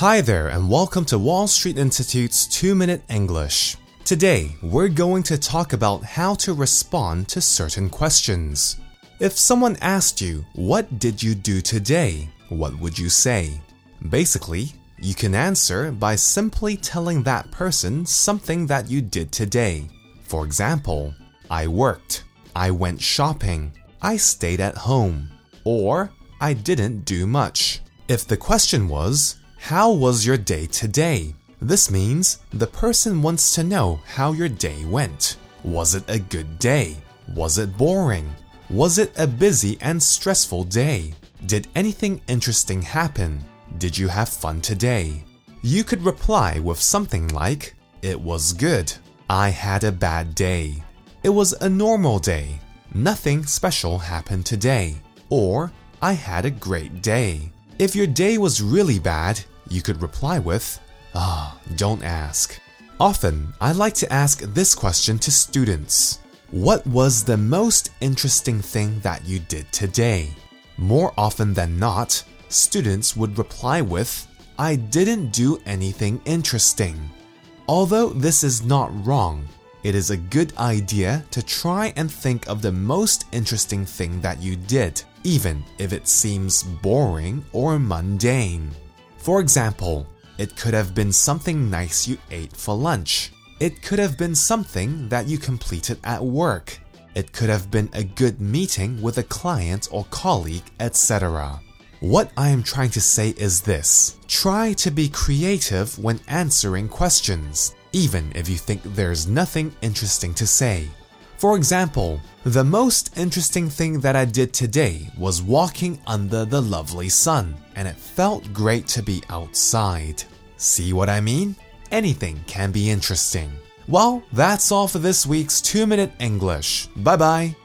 Hi there, and welcome to Wall Street Institute's 2 Minute English. Today, we're going to talk about how to respond to certain questions. If someone asked you, What did you do today? what would you say? Basically, you can answer by simply telling that person something that you did today. For example, I worked, I went shopping, I stayed at home, or I didn't do much. If the question was, How was your day today? This means the person wants to know how your day went. Was it a good day? Was it boring? Was it a busy and stressful day? Did anything interesting happen? Did you have fun today? You could reply with something like, It was good. I had a bad day. It was a normal day. Nothing special happened today. Or, I had a great day. If your day was really bad, you could reply with, Ah, don't ask. Often, I like to ask this question to students What was the most interesting thing that you did today? More often than not, students would reply with, I didn't do anything interesting. Although this is not wrong, it is a good idea to try and think of the most interesting thing that you did, even if it seems boring or mundane. For example, it could have been something nice you ate for lunch. It could have been something that you completed at work. It could have been a good meeting with a client or colleague, etc. What I am trying to say is this try to be creative when answering questions, even if you think there's nothing interesting to say. For example, the most interesting thing that I did today was walking under the lovely sun, and it felt great to be outside. See what I mean? Anything can be interesting. Well, that's all for this week's 2 Minute English. Bye bye.